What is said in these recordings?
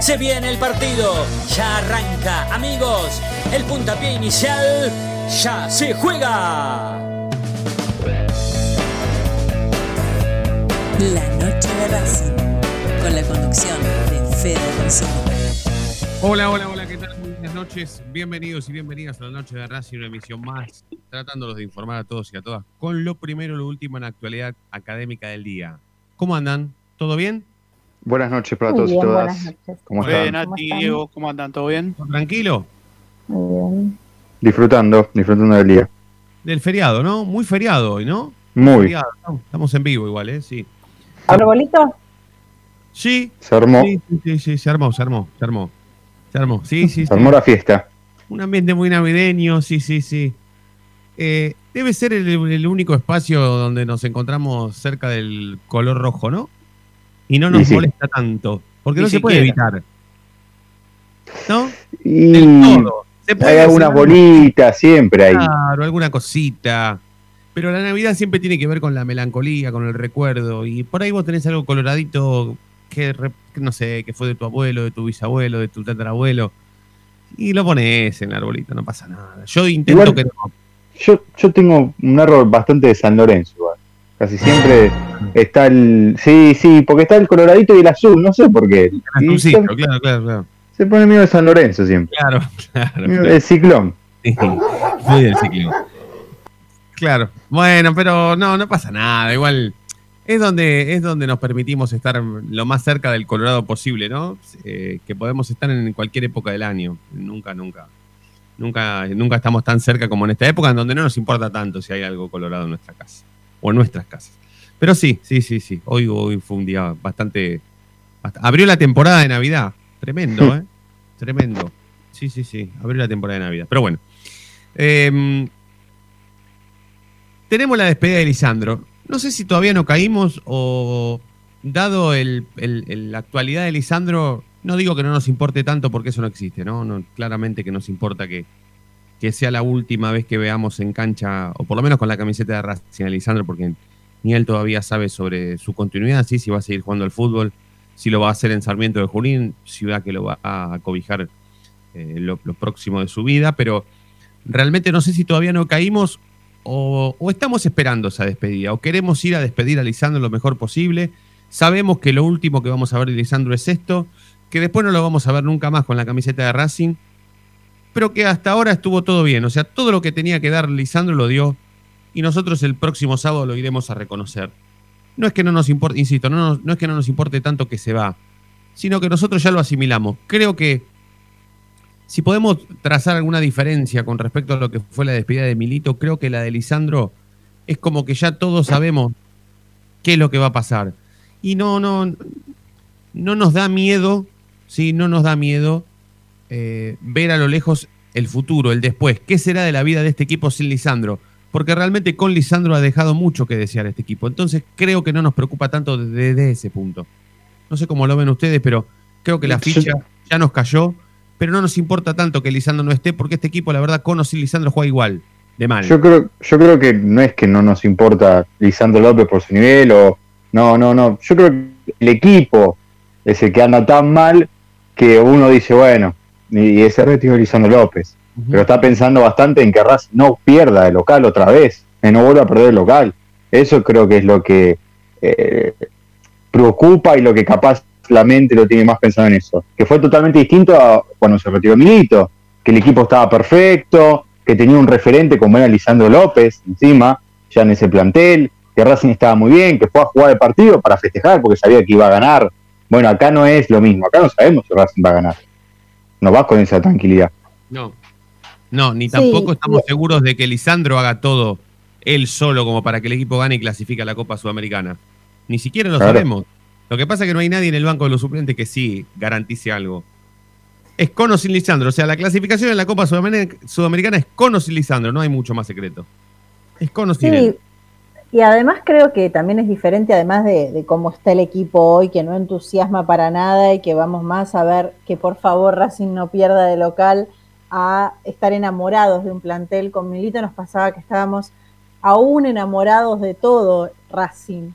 Se viene el partido, ya arranca, amigos, el puntapié inicial ya se juega. La noche de Racing, con la conducción de Fede. Hola, hola, hola, ¿qué tal? Muy buenas noches. Bienvenidos y bienvenidas a la noche de Racing, una emisión más, tratándolos de informar a todos y a todas con lo primero y lo último en la actualidad académica del día. ¿Cómo andan? ¿Todo bien? Buenas noches para Muy todos bien, y todas. ¿Cómo están? ¿Cómo Nati, están? Diego, ¿cómo andan? ¿Todo bien? ¿Tranquilo? Muy bien. Disfrutando, disfrutando del día. Del feriado, ¿no? Muy feriado hoy, ¿no? Muy. Feriado, ¿no? Estamos en vivo igual, ¿eh? Sí. ¿Arbolito? Sí, Se armó, sí, sí, sí, sí, se armó, se armó, se armó. Se armó, sí, sí, se sí. armó la fiesta. Un ambiente muy navideño, sí, sí, sí. Eh, debe ser el, el único espacio donde nos encontramos cerca del color rojo, ¿no? Y no nos Y sí. molesta tanto, porque no se puede evitar. ¿No? Y Del todo. Se puede hay algunas bolitas siempre ahí. Claro, alguna cosita. Pero la Navidad siempre tiene que ver con la melancolía, con el recuerdo. Y por ahí vos tenés algo coloradito que, re- que no sé, que fue de tu abuelo, de tu bisabuelo, de tu tatarabuelo. Y lo pones en el arbolito, no pasa nada. Yo intento Igual- que no. Yo, yo tengo un error bastante de San Lorenzo. Casi siempre está el... Sí, sí, porque está el coloradito y el azul, no sé por qué. Y Azulcito, se, claro, claro, claro. se pone miedo de San Lorenzo siempre. Claro, claro. Del ciclón. Sí, muy del ciclismo. Claro. Bueno, pero no, no pasa nada. Igual es donde, es donde nos permitimos estar lo más cerca del Colorado posible, ¿no? Eh, que podemos estar en cualquier época del año. Nunca, nunca. Nunca, nunca estamos tan cerca como en esta época, en donde no nos importa tanto si hay algo colorado en nuestra casa. O en nuestras casas. Pero sí, sí, sí, sí. Hoy, hoy fue un día bastante. bast- abrió la temporada de Navidad. Tremendo, ¿eh? Tremendo. Sí, sí, sí. Abrió la temporada de Navidad. Pero bueno. Eh, tenemos la despedida de Lisandro. No sé si todavía no caímos o, dado el- el- el- la actualidad de Lisandro, no digo que no nos importe tanto porque eso no existe, ¿no? No, claramente que nos importa que, que sea la última vez que veamos en cancha, o por lo menos con la camiseta de Racing Lisandro, porque ni él todavía sabe sobre su continuidad, si va a seguir jugando al fútbol, si lo va a hacer en Sarmiento de Junín, ciudad que lo va a cobijar eh, lo, lo próximo de su vida, pero realmente no sé si todavía no caímos o, o estamos esperando esa despedida, o queremos ir a despedir a Lisandro lo mejor posible. Sabemos que lo último que vamos a ver de Lisandro es esto, que después no lo vamos a ver nunca más con la camiseta de Racing, pero que hasta ahora estuvo todo bien. O sea, todo lo que tenía que dar Lisandro lo dio y nosotros el próximo sábado lo iremos a reconocer. No es que no nos importe, insisto, no, no es que no nos importe tanto que se va, sino que nosotros ya lo asimilamos. Creo que si podemos trazar alguna diferencia con respecto a lo que fue la despedida de Milito, creo que la de Lisandro es como que ya todos sabemos qué es lo que va a pasar. Y no, no, no nos da miedo, sí, no nos da miedo eh, ver a lo lejos el futuro, el después. ¿Qué será de la vida de este equipo sin Lisandro? Porque realmente con Lisandro ha dejado mucho que desear este equipo. Entonces creo que no nos preocupa tanto desde ese punto. No sé cómo lo ven ustedes, pero creo que la ficha ya nos cayó. Pero no nos importa tanto que Lisandro no esté, porque este equipo, la verdad, con o sin Lisandro juega igual, de mal. Yo creo, yo creo que no es que no nos importa Lisandro López por su nivel o. No, no, no. Yo creo que el equipo es el que anda tan mal que uno dice, bueno, y ese retiro de Lisandro López. Pero está pensando bastante en que Racing no pierda el local otra vez, que no vuelva a perder el local. Eso creo que es lo que eh, preocupa y lo que capaz la mente lo tiene más pensado en eso. Que fue totalmente distinto a cuando se retiró Milito, que el equipo estaba perfecto, que tenía un referente como era Lisandro López encima, ya en ese plantel, que Racing estaba muy bien, que fue a jugar el partido para festejar porque sabía que iba a ganar. Bueno, acá no es lo mismo, acá no sabemos si Racing va a ganar. No vas con esa tranquilidad. No. No, ni Sí, tampoco estamos seguros de que Lisandro haga todo él solo como para que el equipo gane y clasifique a la Copa Sudamericana. Ni siquiera lo Claro. sabemos. Lo que pasa es que no hay nadie en el banco de los suplentes que sí garantice algo. Es con o sin Lisandro. O sea, la clasificación en la Copa Sudamericana, Sudamericana es con o sin Lisandro. No hay mucho más secreto. Es con o sin Sí, él. Y además creo que también es diferente, además de, cómo está el equipo hoy, que no entusiasma para nada y que vamos más a ver que por favor Racing no pierda de local, a estar enamorados de un plantel. Con Milito nos pasaba que estábamos aún enamorados de todo Racing.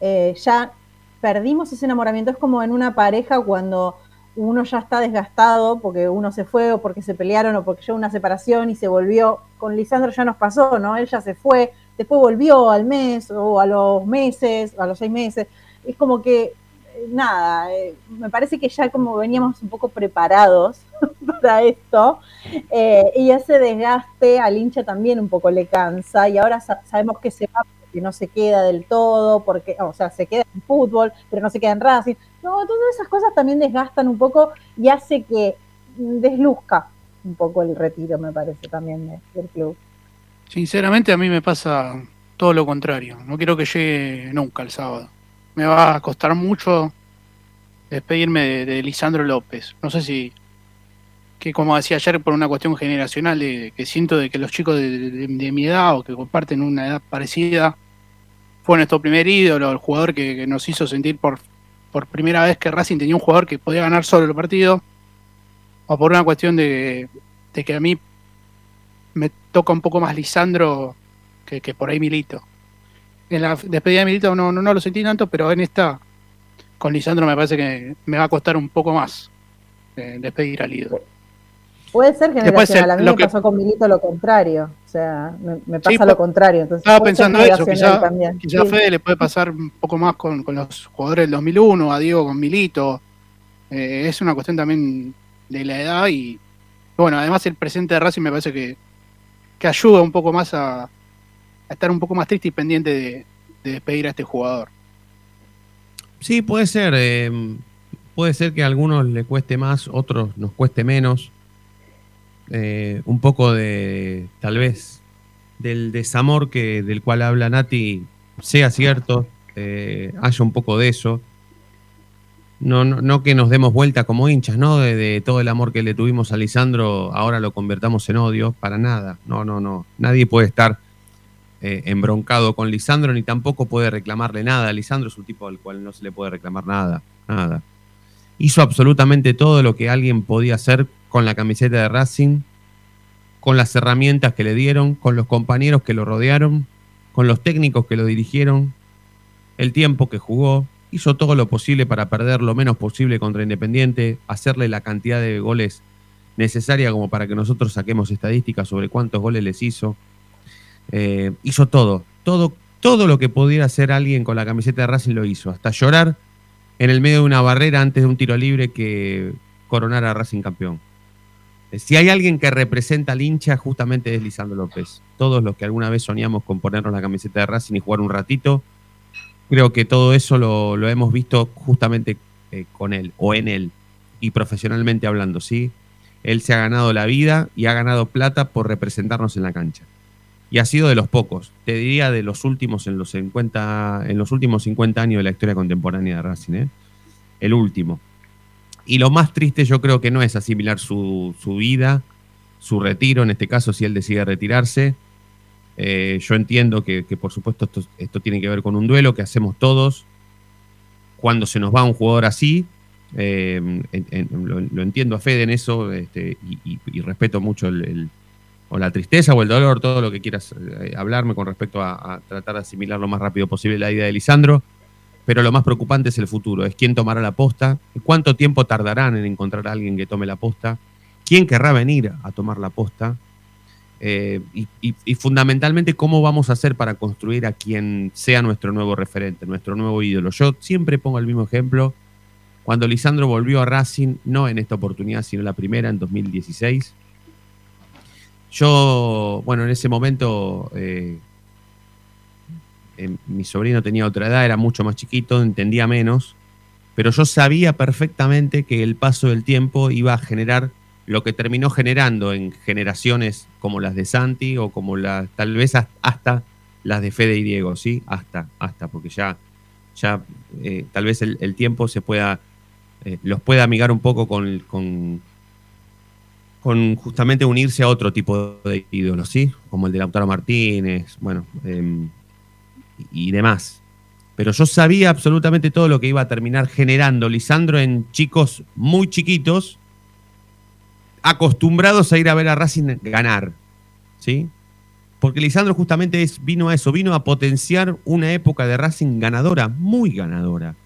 Eh, ya perdimos ese enamoramiento. Es como en una pareja cuando uno ya está desgastado porque uno se fue o porque se pelearon o porque llegó una separación y se volvió. Con Lisandro ya nos pasó, ¿no? Él ya se fue, después volvió al mes o a los meses, a los seis meses. Es como que, eh, nada, eh, me parece que ya como veníamos un poco preparados para esto eh, y ese desgaste al hincha también un poco le cansa y ahora sa- sabemos que se va porque no se queda del todo, porque, o sea, se queda en fútbol, pero no se queda en Racing. No, todas esas cosas también desgastan un poco y hace que mm, desluzca un poco el retiro, me parece, también de- del club. Sinceramente a mí me pasa todo lo contrario. No quiero que llegue nunca el sábado. Me va a costar mucho despedirme de, Lisandro López. No sé si, que como decía ayer, por una cuestión generacional, de, que siento de que los chicos de mi edad o que comparten una edad parecida fue nuestro primer ídolo, el jugador que, que nos hizo sentir por, por primera vez que Racing tenía un jugador que podía ganar solo el partido. O por una cuestión de, de que a mí me toca un poco más Lisandro que, que por ahí Milito. En la despedida de Milito no, no, no lo sentí tanto, pero en esta, con Lisandro me parece que me va a costar un poco más eh, despedir al ídolo. Puede ser generacional, a mí me que- pasó con Milito lo contrario, o sea, me, me pasa Sí, lo contrario. Entonces Estaba pensando eso, quizá, también. quizá a Sí. Fede le puede pasar un poco más con, con los jugadores del 2001, a Diego con Milito. Eh, es una cuestión también de la edad y, bueno, además el presente de Racing me parece que, que ayuda un poco más a, estar un poco más triste y pendiente de, de despedir a este jugador. Sí, puede ser. eh, puede ser que a algunos le cueste más, otros nos cueste menos. Eh, un poco de, tal vez, del desamor que, del cual habla Nati sea cierto, eh, haya un poco de eso. No, no, no que nos demos vuelta como hinchas, ¿no? De, todo el amor que le tuvimos a Lisandro, ahora lo convertamos en odio, para nada. No, no, no. Nadie puede estar eh, embroncado con Lisandro, ni tampoco puede reclamarle nada. Lisandro es un tipo al cual no se le puede reclamar nada, nada. Hizo absolutamente todo lo que alguien podía hacer con la camiseta de Racing, con las herramientas que le dieron, con los compañeros que lo rodearon, con los técnicos que lo dirigieron, el tiempo que jugó. Hizo todo lo posible para perder lo menos posible contra Independiente, hacerle la cantidad de goles necesaria como para que nosotros saquemos estadísticas sobre cuántos goles les hizo. Eh, hizo todo, todo, todo lo que pudiera hacer alguien con la camiseta de Racing lo hizo, hasta llorar en el medio de una barrera antes de un tiro libre que coronara a Racing campeón. Eh, Si hay alguien que representa al hincha, justamente es Lisandro López. Todos los que alguna vez soñamos con ponernos la camiseta de Racing y jugar un ratito, creo que todo eso lo, hemos visto justamente eh, con él o en él y profesionalmente hablando, ¿sí? Él se ha ganado la vida y ha ganado plata por representarnos en la cancha y ha sido de los pocos, te diría de los últimos en los 50, en los últimos 50 años de la historia contemporánea de Racing, ¿eh? el último. Y lo más triste yo creo que no es asimilar su vida, su retiro, en este caso si él decide retirarse. Eh, yo entiendo que, por supuesto esto, tiene que ver con un duelo que hacemos todos cuando se nos va un jugador así. eh, lo, entiendo a Fede en eso este, y, respeto mucho o la tristeza o el dolor, todo lo que quieras eh, hablarme con respecto a, a tratar de asimilar lo más rápido posible la idea de Lisandro. Pero lo más preocupante es el futuro, es quién tomará la posta, cuánto tiempo tardarán en encontrar a alguien que tome la posta, quién querrá venir a tomar la posta eh, y, fundamentalmente cómo vamos a hacer para construir a quien sea nuestro nuevo referente, nuestro nuevo ídolo. Yo siempre pongo el mismo ejemplo. Cuando Lisandro volvió a Racing, no en esta oportunidad, sino la primera en 2016, yo, bueno, en ese momento eh, eh, mi sobrino tenía otra edad, era mucho más chiquito, entendía menos, pero yo sabía perfectamente que el paso del tiempo iba a generar lo que terminó generando en generaciones como las de Santi o como las, tal vez has- hasta las de Fede y Diego, ¿sí? Hasta, hasta, porque ya, ya eh, tal vez el, el tiempo se pueda, eh, los pueda amigar un poco con, con- con justamente unirse a otro tipo de ídolos, ¿sí? Como el de Lautaro Martínez, bueno, em, y demás. Pero yo sabía absolutamente todo lo que iba a terminar generando Lisandro en chicos muy chiquitos, acostumbrados a ir a ver a Racing ganar, ¿sí? Porque Lisandro justamente es, vino a eso, vino a potenciar una época de Racing ganadora, muy ganadora.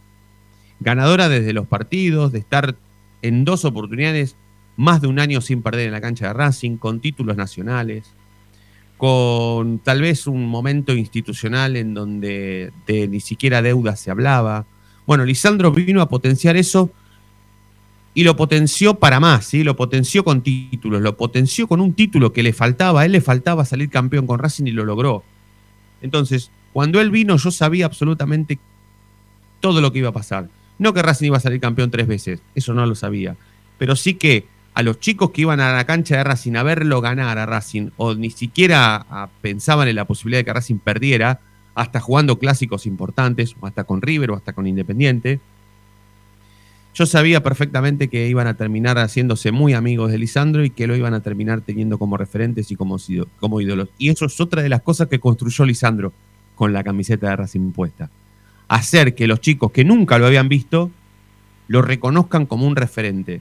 Ganadora desde los partidos, de estar en dos oportunidades más de un año sin perder en la cancha de Racing, con títulos nacionales, con tal vez un momento institucional en donde de ni siquiera deuda se hablaba. Bueno, Lisandro vino a potenciar eso y lo potenció para más, ¿sí? lo potenció con títulos, lo potenció con un título que le faltaba, a él le faltaba salir campeón con Racing y lo logró. Entonces, cuando él vino yo sabía absolutamente todo lo que iba a pasar. No que Racing iba a salir campeón tres veces, eso no lo sabía, pero sí que a los chicos que iban a la cancha de Racing a verlo ganar a Racing, o ni siquiera pensaban en la posibilidad de que Racing perdiera, hasta jugando clásicos importantes, hasta con River, o hasta con Independiente, yo sabía perfectamente que iban a terminar haciéndose muy amigos de Lisandro y que lo iban a terminar teniendo como referentes y como, como ídolos. Y eso es otra de las cosas que construyó Lisandro con la camiseta de Racing puesta. Hacer que los chicos que nunca lo habían visto lo reconozcan como un referente.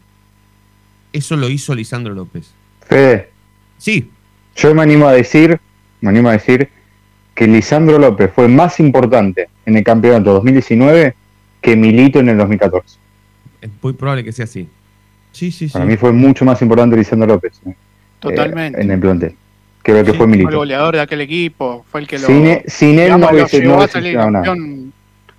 Eso lo hizo Lisandro López. Fede. Sí. Yo me animo a decir, me animo a decir que Lisandro López fue más importante en el campeonato 2019 que Milito en el 2014 es muy probable que sea así. Sí, sí, sí. Para mí fue mucho más importante Lisandro López. ¿eh? Totalmente. en el plantel. Que lo que fue Milito. Fue el goleador de aquel equipo, fue el que lo. Sin, él no hubiese no a salir campeón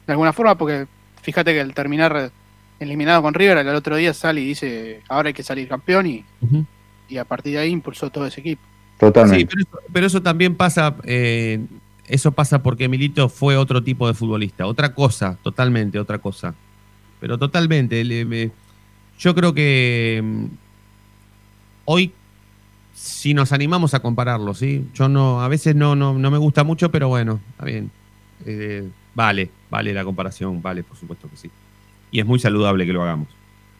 de alguna forma, porque fíjate que el terminar eliminado con River, el otro día sale y dice: ahora hay que salir campeón, y, y a partir de ahí impulsó todo ese equipo. Totalmente. Sí, pero eso, también pasa. Eh, eso pasa porque Milito fue otro tipo de futbolista, otra cosa, totalmente otra cosa pero totalmente. yo creo que mm, hoy, si nos animamos a compararlo, ¿sí? Yo no, a veces no, no, me gusta mucho, pero bueno, está bien. Eh, vale, vale la comparación, vale, por supuesto que sí. Y es muy saludable que lo hagamos.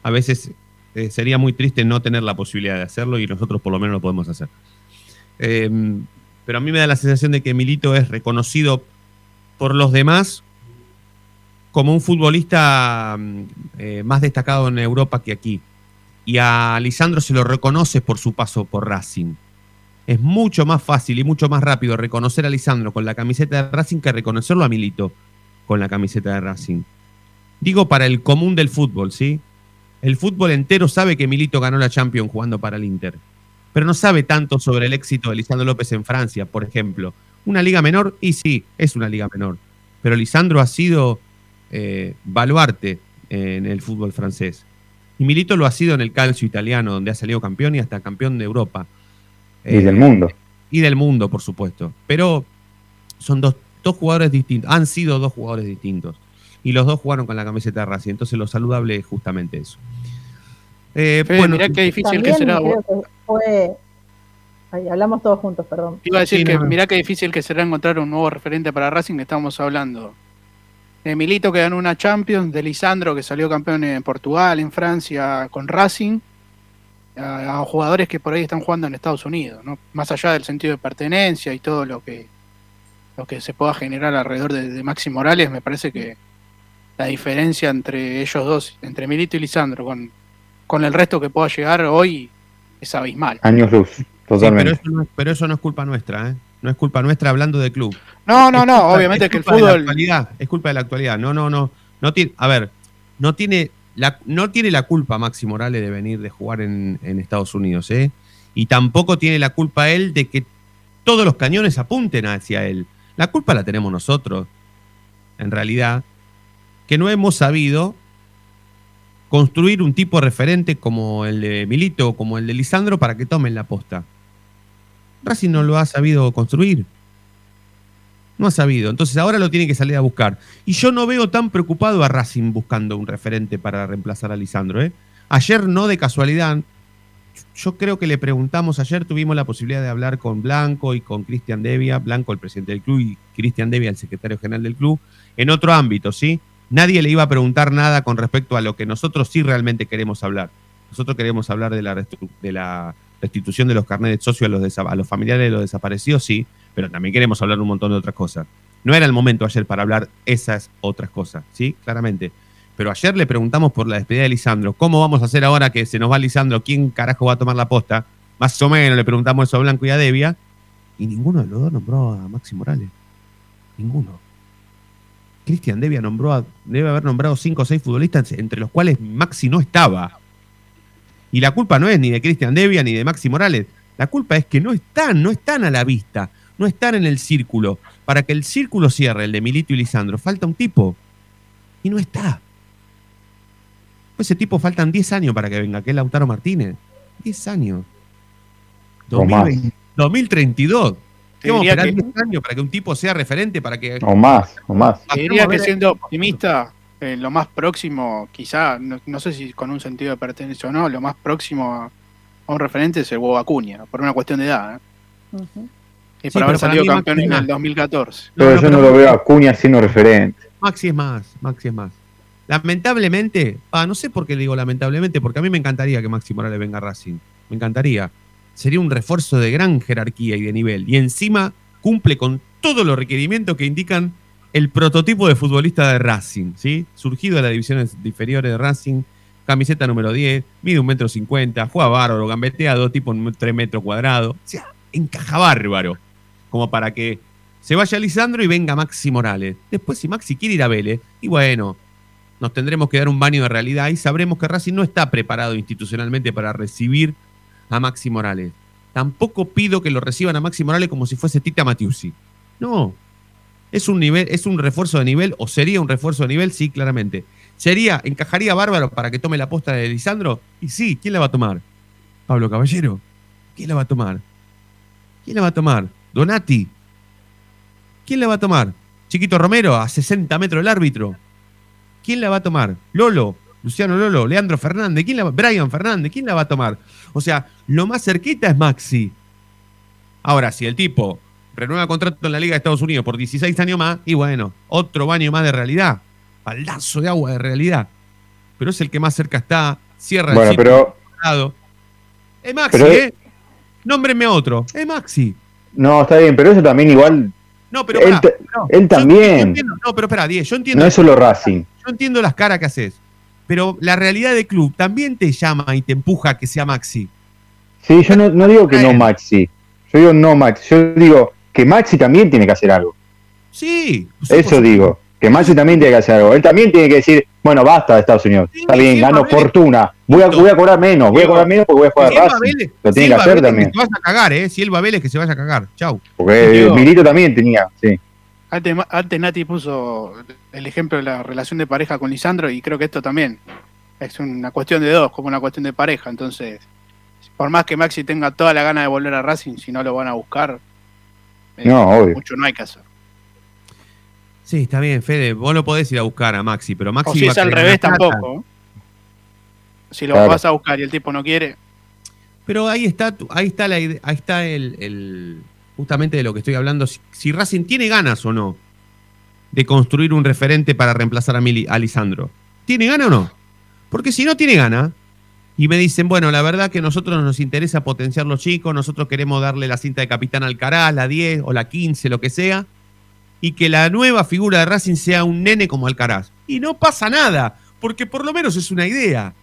A veces eh, sería muy triste no tener la posibilidad de hacerlo y nosotros por lo menos lo podemos hacer. Eh, pero a mí me da la sensación de que Milito es reconocido por los demás como un futbolista mm, eh, más destacado en Europa que aquí. Y a Lisandro se lo reconoce por su paso por Racing. Es mucho más fácil y mucho más rápido reconocer a Lisandro con la camiseta de Racing que reconocerlo a Milito con la camiseta de Racing. Digo para el común del fútbol, ¿sí? El fútbol entero sabe que Milito ganó la Champions jugando para el Inter, pero no sabe tanto sobre el éxito de Lisandro López en Francia, por ejemplo. Una liga menor, y sí, es una liga menor, pero Lisandro ha sido eh, baluarte en el fútbol francés. Y Milito lo ha sido en el calcio italiano, donde ha salido campeón y hasta campeón de Europa. Y del mundo. Eh, y del mundo, por supuesto. Pero son dos, jugadores distintos, han sido dos jugadores distintos. Y los dos jugaron con la camiseta de Racing. Entonces lo saludable es justamente eso. Eh, bueno, mirá qué difícil que será. hablamos todos juntos, perdón. Iba a decir que mirá qué difícil que será encontrar un nuevo referente para Racing. Estamos hablando de Milito que ganó una Champions, de Lisandro que salió campeón en Portugal, en Francia, con Racing, a, jugadores que por ahí están jugando en Estados Unidos, ¿no? más allá del sentido de pertenencia y todo lo que, lo que se pueda generar alrededor de, Maxi Morales, me parece que la diferencia entre ellos dos, entre Milito y Lisandro, con, con el resto que pueda llegar hoy, es abismal. Años luz, totalmente. pero, eso no, es culpa nuestra, ¿eh? No es culpa nuestra hablando de club. No, no, no, obviamente que el fútbol. la actualidad, es culpa de la actualidad. No, no, no. no tiene, a ver, no tiene, la, no tiene la culpa Maxi Morales de venir de jugar en, Estados Unidos, ¿eh? Y tampoco tiene la culpa él de que todos los cañones apunten hacia él. La culpa la tenemos nosotros, en realidad, que no hemos sabido construir un tipo referente como el de Milito o como el de Lisandro para que tomen la posta. Racing no lo ha sabido construir. No ha sabido. Entonces ahora lo tiene que salir a buscar. Y yo no veo tan preocupado a Racing buscando un referente para reemplazar a Lisandro. ¿eh? Ayer no de casualidad. Yo creo que le preguntamos, ayer tuvimos la posibilidad de hablar con Blanco y con Cristian Devia, Blanco el presidente del club y Cristian Devia el secretario general del club, en otro ámbito, ¿sí? Nadie le iba a preguntar nada con respecto a lo que nosotros sí realmente queremos hablar, Nosotros queremos hablar de la, de la restitución de los carnets de socio a los, familiares de los desaparecidos, sí, pero también queremos hablar un montón de otras cosas. No era el momento ayer para hablar esas otras cosas, ¿sí? Claramente. Pero ayer le preguntamos por la despedida de Lisandro. ¿Cómo vamos a hacer ahora que se nos va Lisandro? ¿Quién carajo va a tomar la posta? Más o menos le preguntamos eso a Blanco y a Devia. Y ninguno de los dos nombró a Maxi Morales. Ninguno. Cristian Devia nombró a- debe haber nombrado cinco o seis futbolistas, entre los cuales Maxi no estaba. Y la culpa no es ni de Cristian Devia ni de Maxi Morales. La culpa es que no están, no están a la vista, no están en el círculo. Para que el círculo cierre, el de Milito y Lisandro, falta un tipo. Y no está. Pues ese tipo faltan 10 años para que venga, que es Lautaro Martínez. 10 años. O más. 2020 2032. Te ¿Qué vamos a esperar que- 10 años para que un tipo sea referente? Para que. O más, o más. Diría que siendo optimista, eh, lo más próximo, quizá, no, no sé si con un sentido de pertenencia o no, lo más próximo a, un referente es el huevo Acuña, por una cuestión de edad. ¿eh? Y Sí, por haber salido campeón en el más. 2014. Pero no, yo pero- no lo veo a Acuña siendo referente. Maxi es más, Maxi es más. Lamentablemente, ah, no sé por qué digo lamentablemente, porque a mí me encantaría que Maxi Morales venga a Racing. Me encantaría. Sería un refuerzo de gran jerarquía y de nivel. Y encima cumple con todos los requerimientos que indican el prototipo de futbolista de Racing, ¿sí? Surgido de las divisiones inferiores de Racing, camiseta número 10, mide un metro cincuenta, juega bárbaro, gambeteado, tipo 3 metros cuadrados. O sea, encaja bárbaro. Como para que se vaya Lisandro y venga Maxi Morales. Después, si Maxi quiere ir a Vélez, y bueno, nos tendremos que dar un baño de realidad y sabremos que Racing no está preparado institucionalmente para recibir a Maxi Morales. Tampoco pido que lo reciban a Maxi Morales como si fuese Tita Matiusi. No. Es un nivel, es un refuerzo de nivel, o sería un refuerzo de nivel, sí, claramente. ¿Sería, encajaría bárbaro para que tome la posta de Lisandro? Y sí, ¿quién la va a tomar? Pablo Caballero. ¿Quién la va a tomar? ¿Quién la va a tomar? Donati. ¿Quién la va a tomar? Chiquito Romero, a 60 metros del árbitro. ¿Quién la va a tomar? Lolo, Luciano Lolo, Leandro Fernández, ¿quién la va? Brian Fernández, ¿quién la va a tomar? O sea, lo más cerquita es Maxi. Ahora, si el tipo renueva contrato en la Liga de Estados Unidos por 16 años más, y bueno, otro baño más de realidad. Baldazo de agua de realidad. Pero es el que más cerca está, cierra el Bueno, ciclo pero lado. Es Maxi, Pero- ¿eh? Nómbrenme otro. Es Maxi. no, está bien, pero eso también igual. No, pero Él, pará, ta- no. él Yo- yo también. entiendo- no, pero espera, yo entiendo, No es solo Racing. yo entiendo las caras que haces. Pero la realidad del club también te llama y te empuja a que sea Maxi. Sí, yo no, no digo que no. Maxi. Yo digo no Maxi. Yo digo que Maxi también tiene que hacer algo. Sí. Eso supuesto. digo. Que Maxi también tiene que hacer algo. Él también tiene que decir, bueno, basta de Estados Unidos. Sí, Está bien, gano Mabel. fortuna. Voy a, voy a cobrar menos. Voy a cobrar menos porque voy a jugar Si a él va a Racing. Vélez- Lo tiene que hacer Vélez, también. Que se vaya a cagar, ¿eh? Si él va a Vélez, que se vaya a cagar. Chau. Porque Diego. Milito también tenía, sí. Antes, antes Nati puso el ejemplo de la relación de pareja con Lisandro y creo que esto también es una cuestión de dos, como una cuestión de pareja. Entonces, por más que Maxi tenga toda la gana de volver a Racing, si no lo van a buscar, eh, No, obvio. mucho no hay que hacer. Sí, está bien, Fede. Vos lo podés ir a buscar a Maxi, pero Maxi. O si va es a al revés, tampoco. ¿eh? Si lo Claro. vas a buscar y el tipo no quiere, Pero ahí está, ahí está la ahí está el, el- justamente de lo que estoy hablando. Si, si Racing tiene ganas o no de construir un referente para reemplazar a, Mili, a Lisandro. ¿Tiene gana o no? Porque si no tiene gana, y me dicen, bueno, la verdad que a nosotros nos interesa potenciar los chicos, nosotros queremos darle la cinta de capitán al Alcaraz, la 10 o la 15, lo que sea, y que la nueva figura de Racing sea un nene como Alcaraz. Y no pasa nada, porque por lo menos es una idea.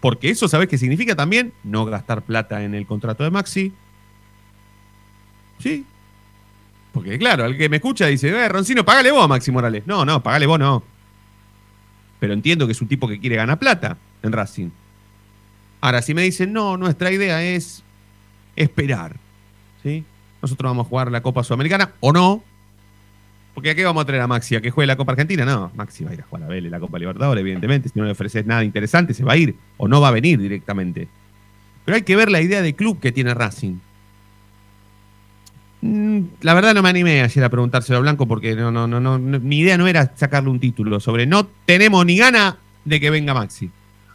Porque eso, ¿sabes qué significa también? No gastar plata en el contrato de Maxi. Sí. Porque claro, el que me escucha dice, eh, Roncino, pagale vos a Maxi Morales. No, no, pagale vos no. Pero entiendo que es un tipo que quiere ganar plata en Racing. Ahora, si me dicen, no, nuestra idea es esperar. ¿Sí? Nosotros vamos a jugar la Copa Sudamericana o no. Porque ¿a qué vamos a traer a Maxi? ¿A que juegue la Copa Argentina? No, Maxi va a ir a jugar a Vélez, la Copa Libertadores, evidentemente. Si no le ofreces nada interesante, se va a ir. O no va a venir directamente. Pero hay que ver la idea de club que tiene Racing. Mm, La verdad no me animé ayer a preguntárselo a Blanco porque no, no, no, no, mi idea no era sacarle un título sobre no tenemos ni gana de que venga Maxi.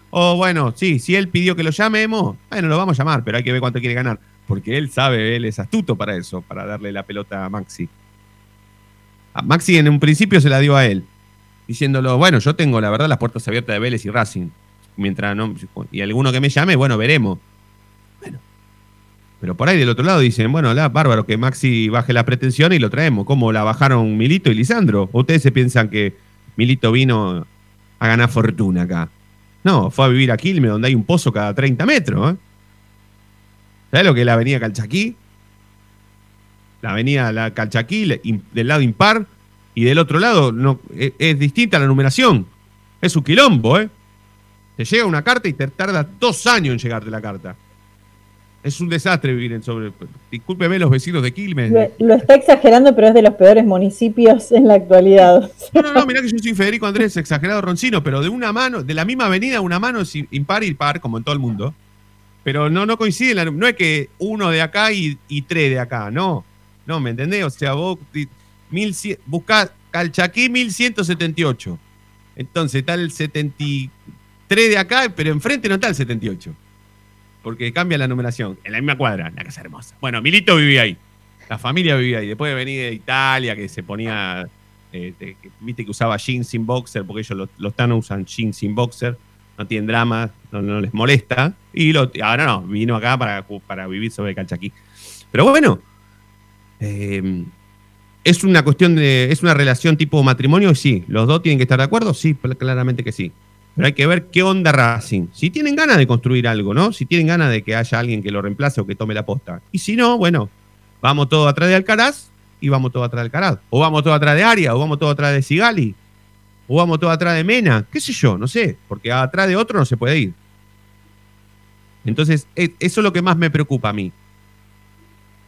O bueno, sí, si él pidió que lo llamemos, bueno, lo vamos a llamar, pero hay que ver cuánto quiere ganar. Porque él sabe, él es astuto para eso, para darle la pelota a Maxi. A Maxi en un principio se la dio a él, diciéndolo, bueno, yo tengo la verdad las puertas abiertas de Vélez y Racing. mientras no. Y alguno que me llame, bueno, veremos. Pero por ahí del otro lado dicen, bueno, la, bárbaro, que Maxi baje la pretensión y lo traemos. ¿Cómo la bajaron Milito y Lisandro? ¿O ustedes se piensan que Milito vino a ganar fortuna acá? No, fue a vivir a Quilmes, donde hay un pozo cada 30 metros. ¿eh? ¿Sabes lo que es la avenida Calchaquí? La avenida la Calchaquí, del lado impar, y del otro lado no, es, es distinta la numeración. Es un quilombo, ¿eh? Te llega una carta y te tarda dos años en llegarte la carta. Es un desastre vivir en sobre. Discúlpeme los vecinos de Quilmes. Lo, lo está exagerando, pero es de los peores municipios en la actualidad. No, no, no, mirá que yo soy Federico Andrés, exagerado Roncino, pero de una mano, de la misma avenida, una mano es impar y par, como en todo el mundo. Pero no, no coincide, la- no es que uno de acá y, y tres de acá, no. No, ¿me entendés? O sea, vos mil buscás Calchaquí 1178. Entonces está el 73 de acá, pero enfrente no está el 78. Porque cambia la numeración. En la misma cuadra, la casa hermosa. Bueno, Milito vivía ahí. La familia vivía ahí. Después de venir de Italia, que se ponía eh, viste que usaba jeans sin boxer, porque ellos los, los usan jeans sin boxer, no tienen drama, no, les molesta. Y ahora no, vino acá para, para vivir sobre Calchaquí. Pero bueno, eh, es una cuestión de. ¿Es una relación tipo matrimonio? Sí. ¿Los dos tienen que estar de acuerdo? Sí, claramente que sí. Pero hay que ver qué onda Racing. Si tienen ganas de construir algo, ¿no? Si tienen ganas de que haya alguien que lo reemplace o que tome la posta. Y si no, bueno, vamos todos atrás de Alcaraz y vamos todos atrás de Alcaraz. O vamos todos atrás de Aria, o vamos todos atrás de Sigali. O vamos todos atrás de Mena. ¿Qué sé yo? No sé. Porque atrás de otro no se puede ir. Entonces, e- eso es lo que más me preocupa a mí.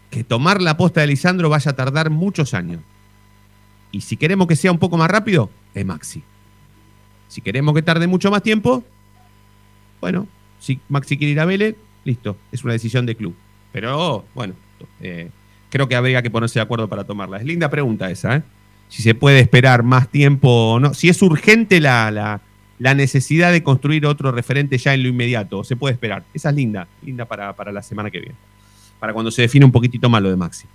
Que tomar la posta de Lisandro vaya a tardar muchos años. Y si queremos que sea un poco más rápido, es Maxi. Si queremos que tarde mucho más tiempo, bueno, si Maxi quiere ir a Vélez, listo, es una decisión de club. Pero bueno, eh, creo que habría que ponerse de acuerdo para tomarla. Es linda pregunta esa, ¿eh? Si se puede esperar más tiempo o no. Si es urgente la, la- la necesidad de construir otro referente ya en lo inmediato, se puede esperar. Esa es linda, linda para, para la semana que viene. Para cuando se define un poquitito más lo de Maxi.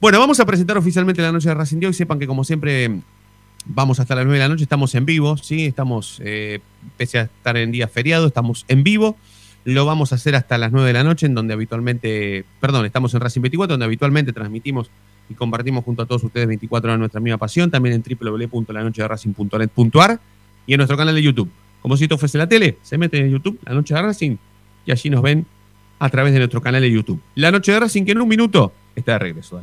Bueno, vamos a presentar oficialmente la noche de Racing de hoy. Sepan que como siempre vamos hasta las 9 de la noche, estamos en vivo, ¿sí? Estamos, eh, pese a estar en día feriado, estamos en vivo. Lo vamos a hacer hasta las 9 de la noche, en donde habitualmente, perdón, estamos en Racing 24, donde habitualmente transmitimos y compartimos junto a todos ustedes 24 horas nuestra misma pasión, también en www.lanochederacing.net.ar y en nuestro canal de YouTube. Como si esto fuese la tele, se meten en YouTube, La Noche de Racing, y allí nos ven a través de nuestro canal de YouTube. La Noche de Racing, que en un minuto está de regreso.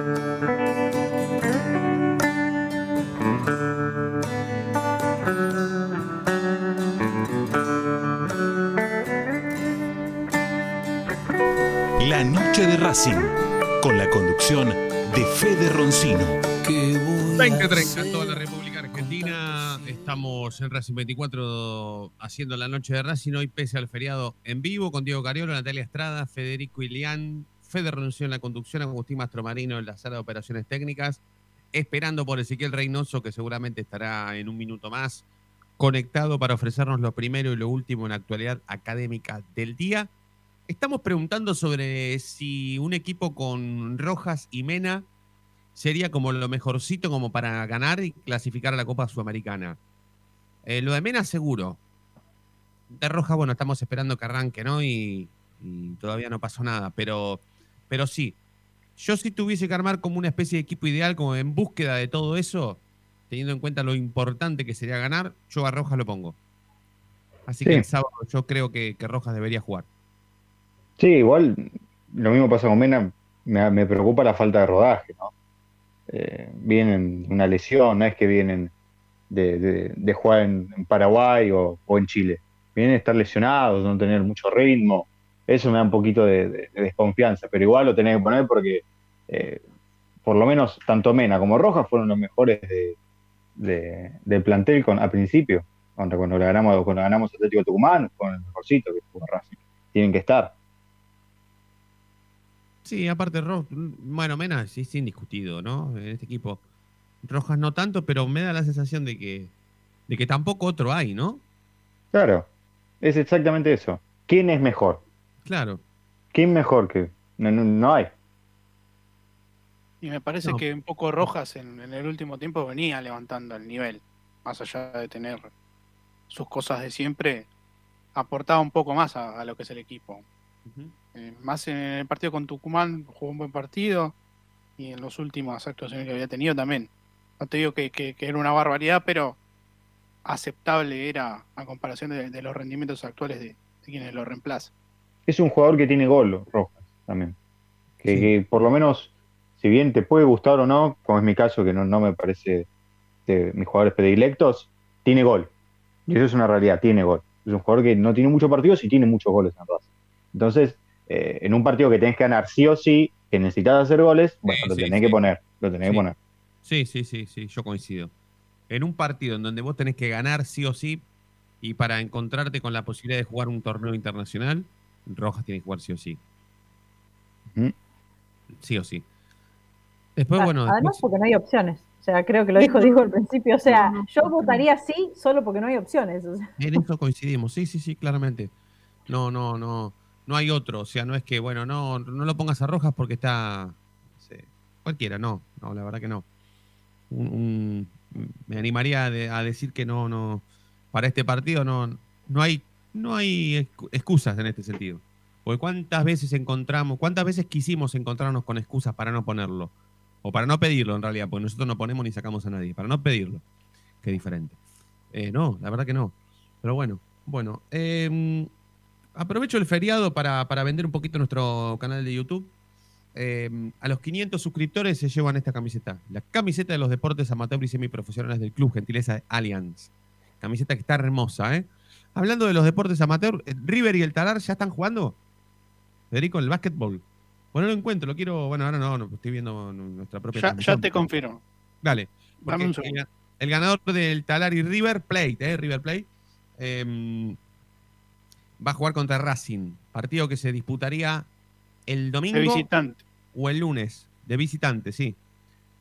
La noche de Racing, con la conducción de Fede Roncino. 2030 en toda la República Argentina. Estamos en Racing 24 haciendo la noche de Racing hoy pese al feriado en vivo con Diego Cariolo, Natalia Estrada, Federico Ilián, Fede Roncio en la conducción, Agustín Mastromarino en la sala de operaciones técnicas, esperando por Ezequiel Reynoso que seguramente estará en un minuto más conectado para ofrecernos lo primero y lo último en la actualidad académica del día. Estamos preguntando sobre si un equipo con Rojas y Mena sería como lo mejorcito como para ganar y clasificar a la Copa Sudamericana. Eh, lo de Mena seguro. De Rojas, bueno, estamos esperando que arranque, ¿no? Y, y todavía no pasó nada, pero, pero sí. Yo si tuviese que armar como una especie de equipo ideal, como en búsqueda de todo eso, teniendo en cuenta lo importante que sería ganar, yo a Rojas lo pongo. Así que el sábado yo creo que, que Rojas debería jugar. Sí, igual lo mismo pasa con Mena, me, preocupa la falta de rodaje, ¿no? Eh, vienen una lesión, no es que vienen de, de- de jugar en, Paraguay o, o en Chile, vienen de estar lesionados, no tener mucho ritmo, eso me da un poquito de, de- de desconfianza, pero igual lo tenés que poner porque eh, por lo menos tanto Mena como Rojas fueron los mejores de, de- del plantel con, a principio, cuando, cuando ganamos, cuando ganamos Atlético Tucumán, con el mejorcito que jugó Racing, tienen que estar. Sí, aparte, Ro- bueno, Mena sí es indiscutido, ¿no? En este equipo. Rojas no tanto, pero me da la sensación de que, de que tampoco otro hay, ¿no? Claro, es exactamente eso. ¿Quién es mejor? Claro. ¿Quién mejor que.? No, no, no hay. Y me parece No. que un poco Rojas en, en el último tiempo venía levantando el nivel, más allá de tener sus cosas de siempre, aportaba un poco más a, a lo que es el equipo. Eh, más en el partido con Tucumán jugó un buen partido y en las últimas actuaciones que había tenido también. No te digo que, que- que era una barbaridad, pero aceptable era a comparación de, de los rendimientos actuales de, de quienes lo reemplazan. Es un jugador que tiene gol, Rojas, también. Que, que por lo menos si bien te puede gustar o no, como es mi caso, que no, no me parece de mis jugadores predilectos, tiene gol. Y eso es una realidad, tiene gol. Es un jugador que no tiene muchos partidos y tiene muchos goles en Racing. Entonces, eh, en un partido que tenés que ganar sí o sí, que necesitas hacer goles, bueno, Sí, lo tenés sí. que poner, lo tenés Sí. que poner. Sí, sí, sí, sí, yo coincido. En un partido en donde vos tenés que ganar sí o sí, y para encontrarte con la posibilidad de jugar un torneo internacional, Rojas tiene que jugar sí o sí. Sí o sí. Después, Ah, bueno, Además, después- porque no hay opciones. O sea, creo que lo dijo Diego al principio. O sea, yo votaría sí solo porque no hay opciones. O sea, en eso coincidimos. Sí, sí, sí, claramente. No, no, no. No hay otro. O sea, no es que, bueno, no, no lo pongas a Rojas porque está. cualquiera, no. No, la verdad que no. Me animaría a, de- a decir que no, no. Para este partido no, no hay, no hay excu- excusas en este sentido. Porque cuántas veces encontramos, cuántas veces quisimos encontrarnos con excusas para no ponerlo. O para no pedirlo, en realidad, porque nosotros no ponemos ni sacamos a nadie. Para no pedirlo. Qué diferente. Eh, no, la verdad que no. Pero bueno, bueno. eh, aprovecho el feriado para, para vender un poquito nuestro canal de YouTube. Eh, a los 500 suscriptores se llevan esta camiseta. La camiseta de los deportes amateur y semiprofesionales del club, gentileza de Allianz. Camiseta que está hermosa, ¿eh? Hablando de los deportes amateur, eh, River y el Talar ya están jugando. Federico, el básquetbol. Bueno, no lo encuentro, lo quiero. Bueno, ahora no, no estoy viendo nuestra propia Ya, ya te confirmo. Dale. Dame porque un segundo. el, el ganador del Talar y River Plate, eh, River Plate, eh, va a jugar contra Racing. Partido que se disputaría el domingo De visitante. o el lunes. De visitante, sí.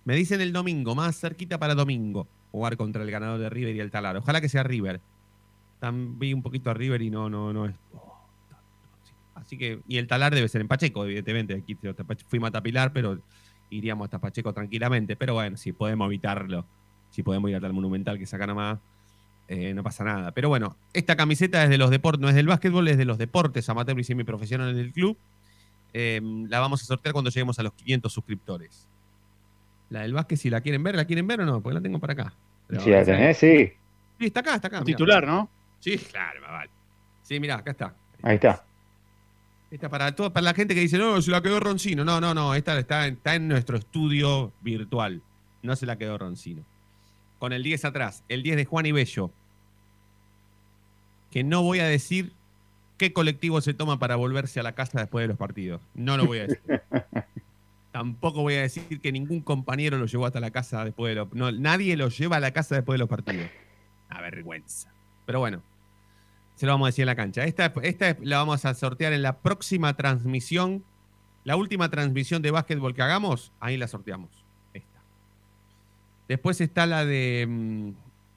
Me dicen el domingo, más cerquita para domingo, jugar contra el ganador de River y el Talar. Ojalá que sea River. También vi un poquito a River y no, no, no es. oh. Así que, y el Talar debe ser en Pacheco, evidentemente. Aquí fuimos a Tapilar, pero iríamos hasta Pacheco tranquilamente. Pero bueno, si podemos evitarlo, si podemos ir hasta el Monumental que saca nomás, eh, no pasa nada. Pero bueno, esta camiseta es de los deportes, no es del básquetbol, es de los deportes amateur y semiprofesionales del club. Eh, la vamos a sortear cuando lleguemos a los 500 suscriptores. La del básquet, si la quieren ver, ¿la quieren ver o no? Porque la tengo por acá. Pero- Si la tenés, sí. Sí, está acá, está acá. mirá. Titular, ¿no? Sí, claro, vale. Sí, mirá, acá está. Ahí está. Esta para, todo, para la gente que dice, no, se la quedó Roncino. No, no, no, esta está, está en nuestro estudio virtual. No se la quedó Roncino. Con el 10 atrás, el 10 de Juan y Bello. Que no voy a decir qué colectivo se toma para volverse a la casa después de los partidos. No lo voy a decir. Tampoco voy a decir que ningún compañero lo llevó hasta la casa después de los... No, nadie lo lleva a la casa después de los partidos. A vergüenza. Pero bueno, se lo vamos a decir en la cancha. Esta, esta la vamos a sortear en la próxima transmisión. La última transmisión de básquetbol que hagamos, ahí la sorteamos. Esta. Después está la de. mm,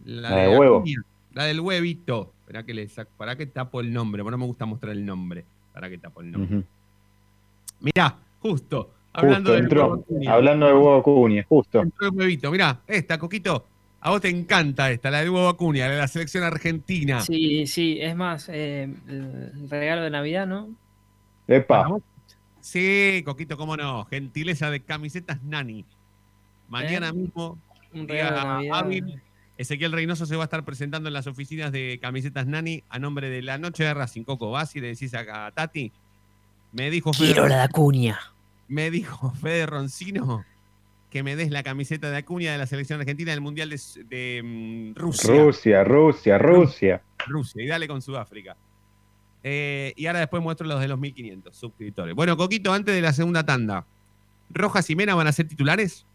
La, La de huevo. Acuña, La del huevito. Para que, le para que tapo el nombre, porque no me gusta mostrar el nombre. Para que tapo el nombre. Ujú. Mirá, justo. Hablando Justo del entró. huevo. Hablando del huevo Acuña, justo. Entró el huevito. Mirá, esta, Coquito. A vos te encanta esta, la del huevo Acuña, la de la selección argentina. Sí, sí, es más, eh, el regalo de Navidad, ¿no? Epa. Sí, Coquito, cómo no. Gentileza de camisetas Nani. Mañana Eh, mismo, Un día regalo de Navidad. hábil, Ezequiel Reynoso se va a estar presentando en las oficinas de camisetas Nani a nombre de la noche de Racing. Coco, vas y le decís a, a Tati. Me dijo Fede, Quiero la de Acuña. me dijo Fede Roncino que me des la camiseta de Acuña de la selección argentina del Mundial de, de, mm, Rusia. Rusia, Rusia, Rusia. Rusia y dale con Sudáfrica. Eh, y ahora después muestro los de los 1500 suscriptores. Bueno, Coquito, antes de la segunda tanda, ¿Rojas y Mena van a ser titulares?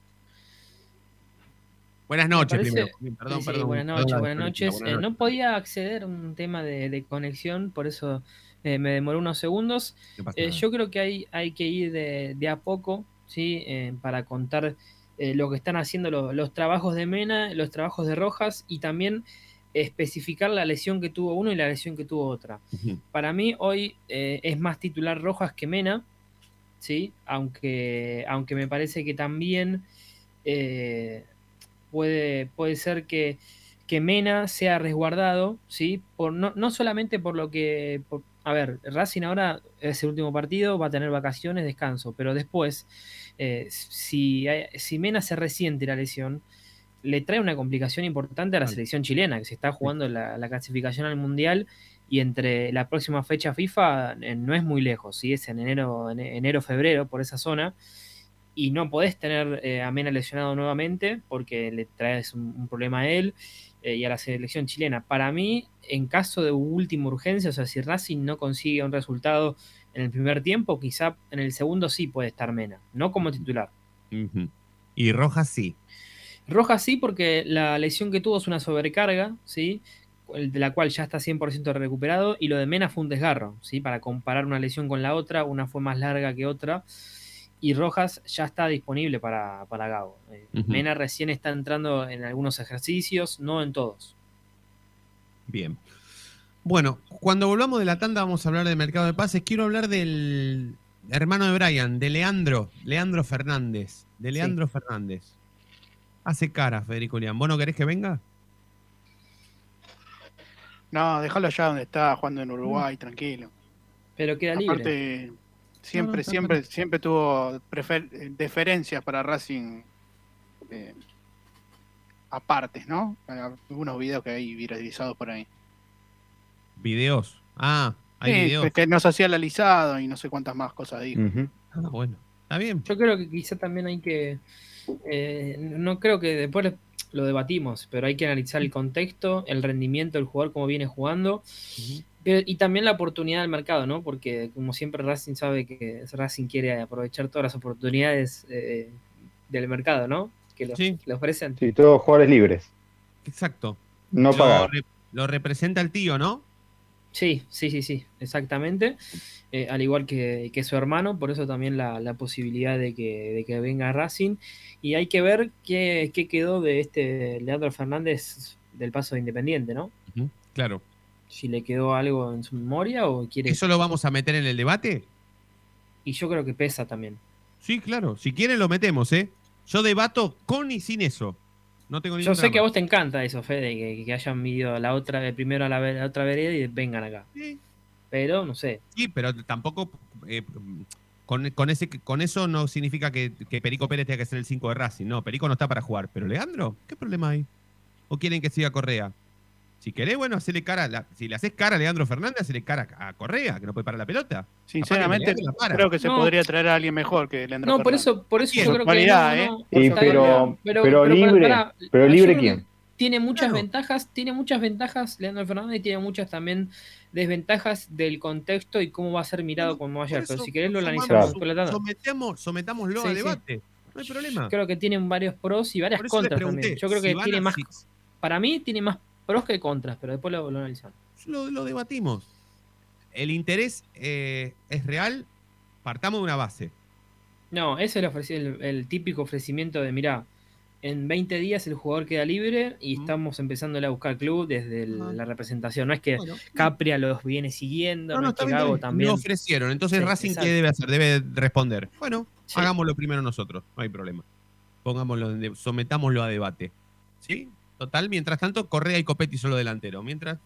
Buenas noches, parece- primero. Perdón, Sí, sí, perdón. buenas noches, buenas noches. buenas Eh, no podía acceder a un tema de, de conexión, por eso eh, me demoró unos segundos. Eh, yo creo que hay, hay que ir de, de a poco, ¿sí? Para contar lo que están haciendo lo- los trabajos de Mena, los trabajos de Rojas y también especificar la lesión que tuvo uno y la lesión que tuvo otra. Para mí hoy eh, es más titular Rojas que Mena, ¿sí? Aunque, aunque me parece que también eh, puede, puede ser que, que Mena sea resguardado, ¿sí? Por, no, no solamente por lo que... por- a ver, Racing ahora es el último partido, va a tener vacaciones, descanso, pero después, eh, si, si Mena se resiente la lesión, le trae una complicación importante a la selección chilena, que se está jugando la, la clasificación al Mundial y entre la próxima fecha FIFA eh, no es muy lejos, ¿sí? es en enero, en enero, febrero, por esa zona. Y no podés tener eh, a Mena lesionado nuevamente porque le traes un, un problema a él eh, y a la selección chilena. Para mí, en caso de última urgencia, o sea, si Racing no consigue un resultado en el primer tiempo, quizá en el segundo sí puede estar Mena, no como titular. Y Rojas sí. Rojas sí, porque la lesión que tuvo es una sobrecarga, ¿sí? De la cual ya está 100% recuperado, y lo de Mena fue un desgarro, ¿sí? Para comparar una lesión con la otra, una fue más larga que otra, y Rojas ya está disponible para, para Gago. Eh. Mena recién está entrando en algunos ejercicios, no en todos. Bien. Bueno, cuando volvamos de la tanda vamos a hablar de mercado de pases. Quiero hablar del hermano de Brian, de Leandro, Leandro Fernández. De Leandro Fernández. Hace cara, Federico Lian. ¿Vos no querés que venga? No, déjalo allá donde está, jugando en Uruguay, tranquilo. Pero queda libre. Aparte, siempre, No, no, está siempre, siempre tuvo prefer- eh, deferencias para Racing eh, apartes, ¿no? Algunos videos que hay viralizados por ahí. Videos. Ah, hay Sí, videos. que nos hacía el alisado y no sé cuántas más cosas dijo. Ah, bueno. Está bien. Yo creo que quizá también hay que. eh, no creo que después lo debatimos, pero hay que analizar el contexto, el rendimiento del jugador, cómo viene jugando, pero- y también la oportunidad del mercado, ¿no? Porque como siempre Racing sabe que Racing quiere aprovechar todas las oportunidades eh, del mercado, ¿no? Que lo- Sí. le ofrecen. Sí, todos jugadores libres. Exacto. No lo, pagar. re- lo representa el tío, ¿no? Sí, sí, sí, sí, exactamente. Eh, al igual que, que su hermano, por eso también la, la posibilidad de que, de que venga Racing. Y hay que ver qué, qué quedó de este Leandro Fernández del paso de Independiente, ¿no? Claro. Si le quedó algo en su memoria o quiere. ¿Eso lo vamos a meter en el debate? Y yo creo que pesa también. Sí, claro. Si quieren lo metemos, ¿eh? Yo debato con y sin eso. No tengo Yo sé que a vos te encanta eso, Fede, que, que hayan ido la otra, primero a la otra vereda y vengan acá. Sí. Pero, no sé. Sí, pero tampoco eh, con, con ese, con eso no significa que, que Perico Pérez tenga que ser el 5 de Racing. No, Perico no está para jugar. Pero Leandro, ¿qué problema hay? ¿O quieren que siga Correa? Si querés, bueno, hacele cara. a la- si le haces cara a Leandro Fernández, hacele cara a Correa, que no puede parar la pelota. Sinceramente, que creo que se No. podría traer a alguien mejor que Leandro No, por Fernández. eso, por eso yo Por creo que. cualidad, no, ¿eh? no, Sí, está bien, pero, pero- pero, libre. pero libre quién? que Tiene muchas Claro. ventajas, tiene muchas ventajas Leandro Fernández y tiene muchas también desventajas del contexto y cómo va a ser mirado como ayer. Por Pero si querés lo analizamos Claro. Sometemos, sometámoslo Sí, a sí. debate. No hay problema. Creo que tienen varios pros y varias Por contras también. Yo creo que tiene a- más. si- Para mí tiene más pros que contras, pero después lo, lo analizamos. lo, lo debatimos. El interés eh, es real. Partamos de una base. No, ese es el, típico ofrecimiento de, mirá, en 20 días el jugador queda libre y estamos empezando a buscar club desde el- la representación. No es que Bueno, Capria los viene siguiendo, no, No, no, es que Gago bien. también. Lo ofrecieron. Entonces, Sí, Racing, exacto. ¿qué debe hacer? Debe responder. Bueno, Sí. hagámoslo primero nosotros. No hay problema. Pongámoslo, sometámoslo a debate. ¿Sí? Total, mientras tanto, Correa y Copetti solo delantero. Mientras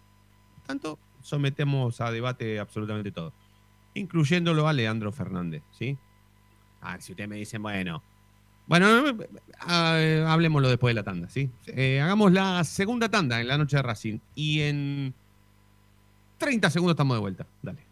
tanto, sometemos a debate absolutamente todo. Incluyéndolo a Leandro Fernández. ¿Sí? Ah, si ustedes me dicen, bueno. Bueno, eh, hablemoslo después de la tanda, ¿sí? Eh, hagamos la segunda tanda en la noche de Racing. Y en 30 segundos estamos de vuelta. Dale.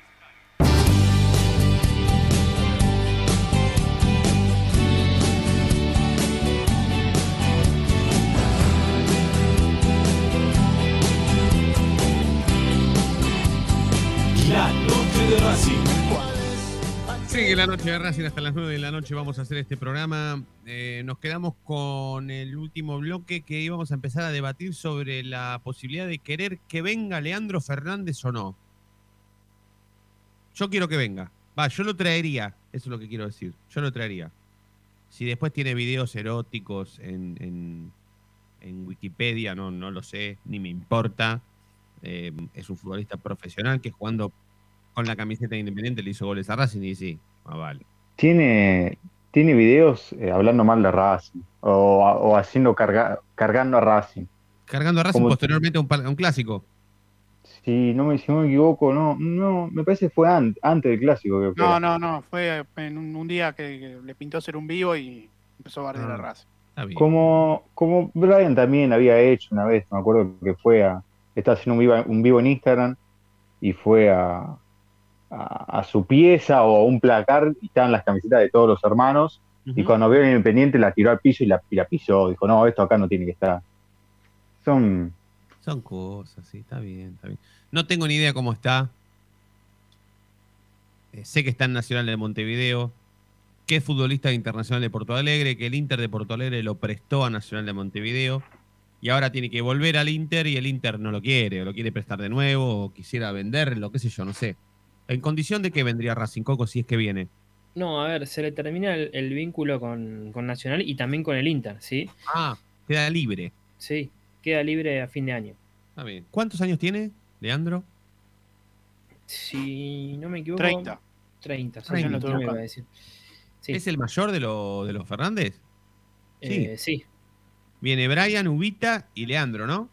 La noche Racing hasta las 9 de la noche. Vamos a hacer este programa. Eh, nos quedamos con el último bloque que íbamos a empezar a debatir sobre la posibilidad de querer que venga Leandro Fernández o no. Yo quiero que venga. Va, yo lo traería. Eso es lo que quiero decir. Yo lo traería. Si después tiene videos eróticos en, Wikipedia, no, no lo sé, ni me importa. Eh, es un futbolista profesional que jugando con la camiseta independiente le hizo goles a Racing y sí, ah, vale. Tiene, tiene videos eh, hablando mal de Racing o, o haciendo carga, cargando a Racing. Cargando a Racing Como- posteriormente a un, un clásico. Si no me, si no me equivoco, no, no, me parece que fue an- antes del clásico. que. No, no, no. Fue en un, un día que, que le pintó hacer un vivo y empezó a bardear Ah. a Racing. Como, como Brian también había hecho una vez, me acuerdo que fue a. Estaba haciendo un vivo, un vivo en Instagram y fue a, a, a su pieza o a un placar y estaban las camisetas de todos los hermanos. Y cuando vio el Independiente la tiró al piso y la, y la pisó. Dijo, no, esto acá no tiene que estar. Son. Son cosas, sí, está bien, está bien. No tengo ni idea cómo está. Eh, sé que está en Nacional de Montevideo, que es futbolista de internacional de Porto Alegre, que el Inter de Porto Alegre lo prestó a Nacional de Montevideo y ahora tiene que volver al Inter y el Inter no lo quiere, o lo quiere prestar de nuevo, o quisiera venderlo, qué sé yo, no sé. ¿En condición de que vendría Racing Coco si es que viene? No, a ver, se le termina el, el vínculo con, con Nacional y también con el Inter, ¿sí? Ah, queda libre. Sí, queda libre a fin de año. Está bien. ¿Cuántos años tiene, Leandro? Si no me equivoco. 30. 30, sí, 30, no me iba a decir. Sí. ¿Es el mayor de, lo- de los Fernández? Eh, sí. Viene Brian, Ubita y Leandro, ¿no?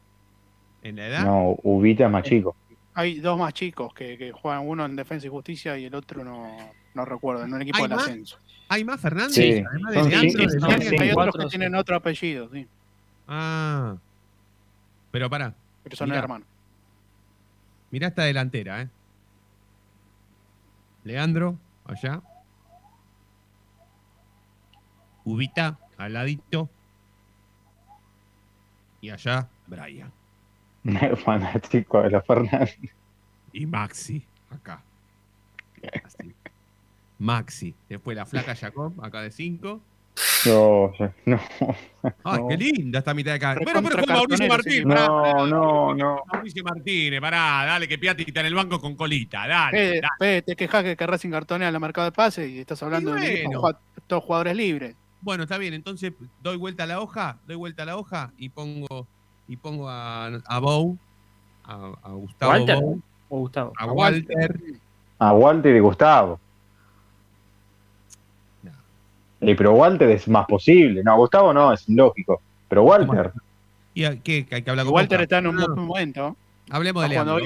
En la edad. No, Ubita es más chico. Hay dos más chicos que, que juegan uno en Defensa y Justicia y el otro no, no recuerdo, en un equipo ¿Hay del más? ascenso. ¿Hay más Fernández? Sí. Además de Leandro, de. Hay otros que sí. tienen otro apellido, sí, Ah. Pero pará. pero son Mirá. hermanos. Mirá esta delantera, ¿eh? Leandro, allá. Ubita, al ladito. Y allá, Brian. Fanático de la Fernández. Y Maxi, acá. Así. Maxi. Después la flaca Jacob, acá de 5. No, no. Ay, no. qué linda esta mitad de acá. Bueno, pero con Mauricio. Martínez. No, pará. no, no. Mauricio Martínez, pará, dale, que Piatti está en el banco con colita, dale. Te quejas que, que Racing cartonea en el mercado de pases y estás hablando Y de bueno. jua- todos jugadores libres. Bueno, está bien, entonces doy vuelta a la hoja, doy vuelta a la hoja y pongo y pongo a, a Bow, a, a Gustavo ¿Walter? O Gustavo. a Walter. A Walter y Gustavo. Eh, pero Walter es más posible. No, Gustavo no, es lógico. Pero Walter. ¿Y a- qué? ¿Hay que hablar con Walter está en un No, buen momento. Hablemos de Leandro.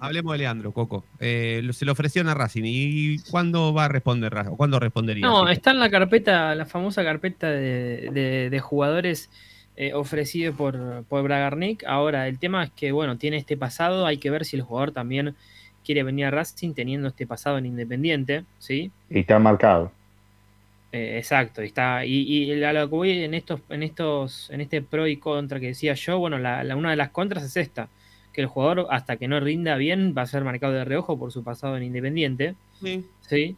Hablemos de Leandro, Coco. Eh, se lo ofrecieron a Racing. ¿Y cuándo va a responder Racing? ¿O cuándo respondería? No, está en la carpeta, la famosa carpeta de, de- de jugadores eh, ofrecidos por, por Bragarnik. Ahora, el tema es que, bueno, tiene este pasado. Hay que ver si el jugador también quiere venir a Racing teniendo este pasado en Independiente, ¿sí? Y está marcado. Eh, exacto, y está. Y, y a lo que voy en estos, en estos, en este pro y contra que decía yo, bueno, la, la- una de las contras es esta, que el jugador, hasta que no rinda bien, va a ser marcado de reojo por su pasado en Independiente. Sí. Sí.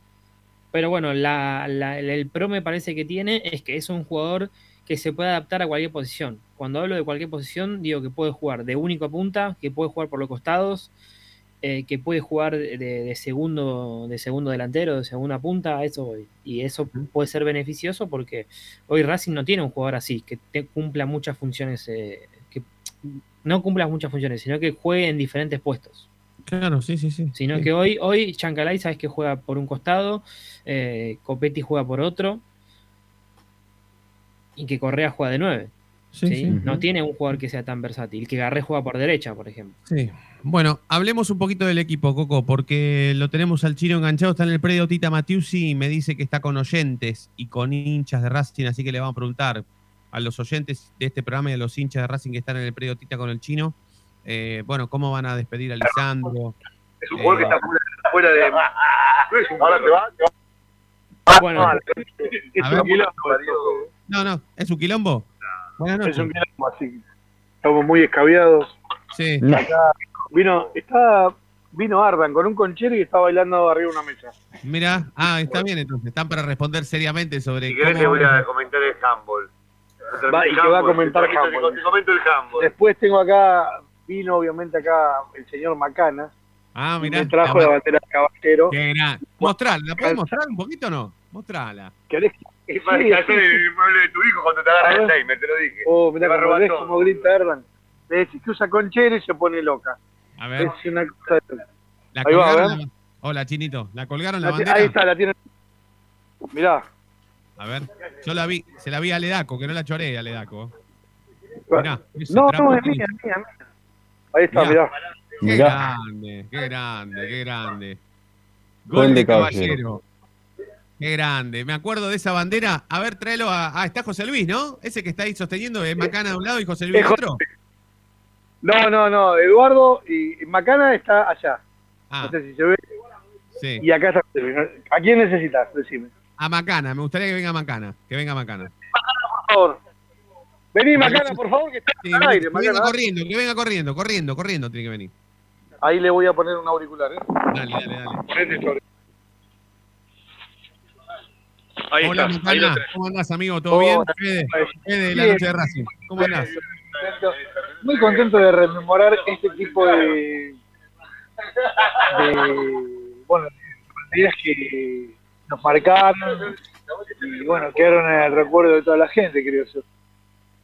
Pero bueno, la- la- el pro me parece que tiene es que es un jugador que se puede adaptar a cualquier posición. Cuando hablo de cualquier posición, digo que puede jugar de único a punta, que puede jugar por los costados, eh, que puede jugar de, de segundo, de segundo delantero, de segunda punta, a eso voy. Y eso puede ser beneficioso porque hoy Racing no tiene un jugador así, que te cumpla muchas funciones, eh, que no cumpla muchas funciones, sino que juegue en diferentes puestos. Claro, sí, sí, sí. Sino Sí. que hoy, hoy Chancalay sabes que juega por un costado, eh, Copetti juega por otro, y que Correa juega de 9. Sí, sí. No tiene un jugador que sea tan versátil. Que Garré juega por derecha, por ejemplo. Sí. Bueno, hablemos un poquito del equipo, Coco, porque lo tenemos al Chino enganchado, está en el predio Tita Matiusi y me dice que está con oyentes y con hinchas de Racing, así que le vamos a preguntar a los oyentes de este programa y a los hinchas de Racing que están en el predio Tita con el Chino, eh, bueno, cómo van a despedir a Lisandro. Es un jugador que está fuera, está fuera de. No es un Ahora te va, te va. Bueno, es a ver. No, no, ¿es un quilombo? Buenas noches. Es un quilombo, así que estamos muy escabiados. Sí. Acá vino, está, vino Ardan con un conchero y está bailando arriba de una mesa. Mira, ah, está bien entonces, están para responder seriamente sobre Si querés te voy a comentar el handball. Va, y que va a comentar Te, handball. te comento el handball. Después tengo acá, vino obviamente acá el señor Macana. Ah, mirá. Me trajo la bandera de caballero. Qué gran. Mostrala, ¿la puedes mostrar un poquito o no? Mostrala. ¿Querés? Es para Sí, que hacer sí, sí. el mueble de tu hijo cuando te agarra A el ver. timer, te lo dije. Oh, mirá como ves todo. como grita Erdan. Le decís que usa conchero y se pone loca. A ver. Es una cosa de... La Ahí va, colgaron a ver. la- Hola, Chinito. ¿La colgaron la La bandera? ahí está, la tiene. Mirá. A ver. Yo la vi, se la vi a Ledaco, que no la choré a Ledaco. Mirá, No, no, es mía, es mía, mía. Ahí está, Mirá. mirá. Qué grande, qué grande, qué grande. Gol, de caballero. Caballero. Qué grande. Me acuerdo de esa bandera. A ver, tráelo a. Ah, está José Luis, ¿no? Ese que está ahí sosteniendo es Macana de un lado y José Luis de otro. No, no, no. Eduardo y Macana está allá. Ah, No sé si se ve. sí. Y acá está. ¿A quién necesitas? Decime. A Macana, me gustaría que venga Macana. Que venga Macana. Por favor. Vení, Macana, por favor, que está Sí, al aire, que venga Macana. corriendo, que venga corriendo, corriendo, corriendo tiene que venir. Ahí le voy a poner un auricular, ¿eh? Dale, dale, dale. Ponete sobre. Ahí Hola, está, ahí lo Macana. tenés. ¿Cómo andás, amigo? ¿Todo Hola. bien? Fede, Fede de la noche de Racing. ¿Cómo andás? Muy contento de rememorar este tipo de, de bueno, de días que nos marcaron y bueno, quedaron en el recuerdo de toda la gente, creo yo.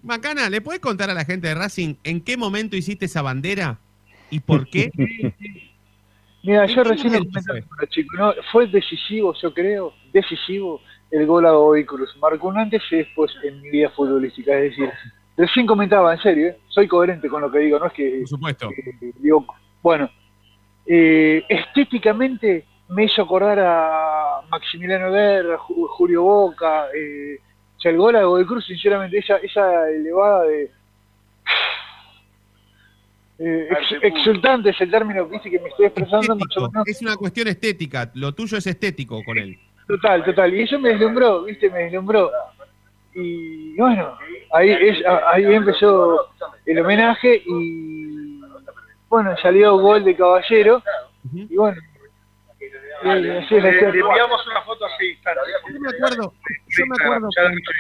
Macana, ¿le puedes contar a la gente de Racing en qué momento hiciste esa bandera y por qué? Mira, ¿En yo recién lo comentaba chicos, ¿no? fue decisivo, yo creo, decisivo el gol a Bobby Cruz. Marcó un antes y después en mi vida futbolística. Es decir, recién comentaba, en serio, ¿eh? soy coherente con lo que digo, no es que Por supuesto. digo, bueno, eh, estéticamente me hizo acordar a Maximiliano Guerra, Ju- Julio Boca, eh, o sea, el gol a Godoy Cruz, sinceramente, esa, esa elevada de... eh, ex- exultante es el término que dice que me estoy expresando. Es una cuestión estética. Lo tuyo es estético con él. Total, total. Y eso me deslumbró, ¿viste? Me deslumbró. Y bueno, ahí, es- ahí empezó el homenaje y bueno, salió gol de Caballero. Y bueno, Le, historia. le enviamos una foto así. Yo me acuerdo, yo me acuerdo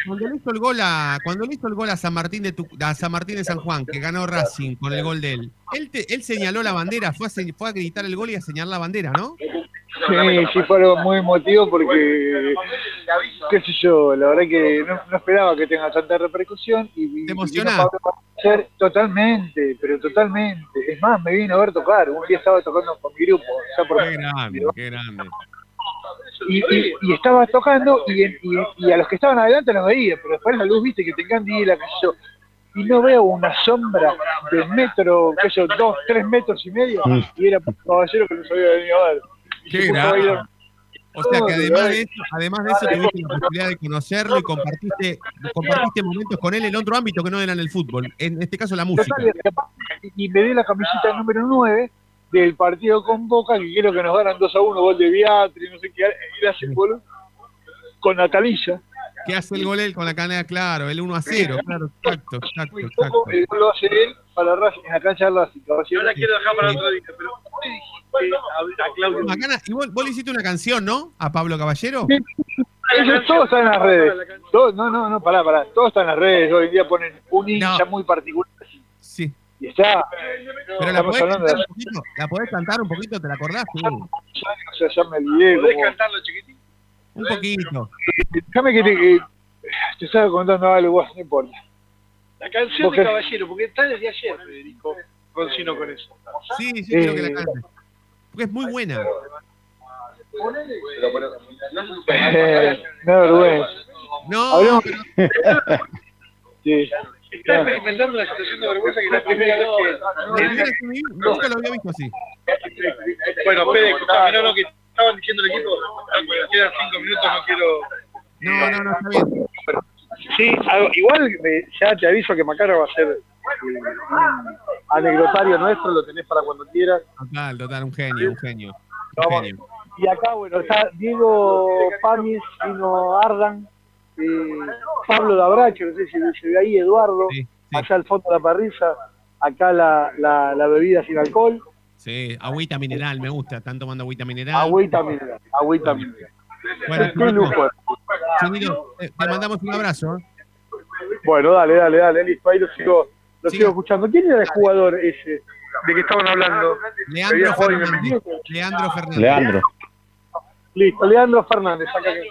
cuando, le hizo el gol a cuando le hizo el gol a San Martín de Tu- a San Martín de San Juan, que ganó Racing con el gol de él. Él, te- él señaló la bandera, fue a, se- fue a gritar el gol y a señalar la bandera, ¿no? Sí, sí, fue algo muy emotivo porque, qué sé yo, la verdad que no, no esperaba que tenga tanta repercusión y, y ¿Te Bacher totalmente, pero totalmente. Es más, me vino a ver tocar, un día estaba tocando con mi grupo, ya por Qué grande, qué grande. y, y- y estaba tocando y, en- y- y a los que estaban adelante los veía, pero después la luz, viste, que te encandila, qué sé yo, y no veo una sombra de metro, qué sé yo, dos, tres metros y medio, Mm. y era un caballero que nos había venido a ver. Qué grande. O sea que además de eso, además de eso tuviste la posibilidad de conocerlo y compartiste, compartiste momentos con él en otro ámbito que no era en el fútbol, en este caso la música. Y me dio la camiseta número 9 del partido con Boca, que quiero que nos ganan 2 a 1, gol de Beatri, no sé qué, y gol con Natalilla. ¿Qué hace el gol él con la canela? Claro, el 1 a 0, claro, exacto, exacto, Muy exacto. poco, el gol lo hace él para Racing, en la cancha de Racing. Yo la quiero dejar para otro día, pero ¿cómo le dijiste a, Claudio? Macana, y vos, vos le hiciste una canción, ¿no? A Pablo Caballero. Ellos todos están en las redes. Todos- no, no, no, pará, pará. Todos están en las redes. Hoy en día ponen un hincha muy particular. Sí. Y está. Pero la podés, cantar de. un poquito, la podés cantar un poquito, ¿te la acordás? Sí. O sea, ya me olvidé. ¿Podés como- cantarlo chiquitín? Un poquito. Déjame que te, que- te estaba contando algo, vos, no importa. La canción de Caballero, porque está desde ayer, Federico Roncino con eso. Sí, sí, quiero que Eh, la cante. Porque es muy buena. Eh, me da vergüenza. No. Sí. Está experimentando una situación de vergüenza que es la primera vez que... Primera vez que me vi, Nunca lo había visto así. Bueno, Fede, escuchame, no, no, que estaban diciendo el equipo, quedan cinco minutos, no quiero... No, no, no, está bien. Sí, igual eh, ya te aviso que Macaro va a ser eh, un anecdotario nuestro, lo tenés para cuando quieras. Total, total, un genio, un genio. Un Vamos. genio. Y acá, bueno, está Diego Pamis, Vino Ardan, eh, Pablo Dabracho, no sé si se ve ahí, Eduardo, allá al fondo de la parrilla, acá la, la, la bebida sin alcohol, Sí, agüita mineral, me gusta. Están tomando agüita mineral. agüita mineral, agüita mineral. Bueno, te, te mandamos un abrazo. ¿eh? Bueno, dale, dale, dale, listo, ahí lo sigo, lo sigo escuchando. ¿Quién era el jugador ese de que estaban hablando? Leandro Fernández. Leandro Fernández. Leandro. Listo, Leandro Fernández, acá que,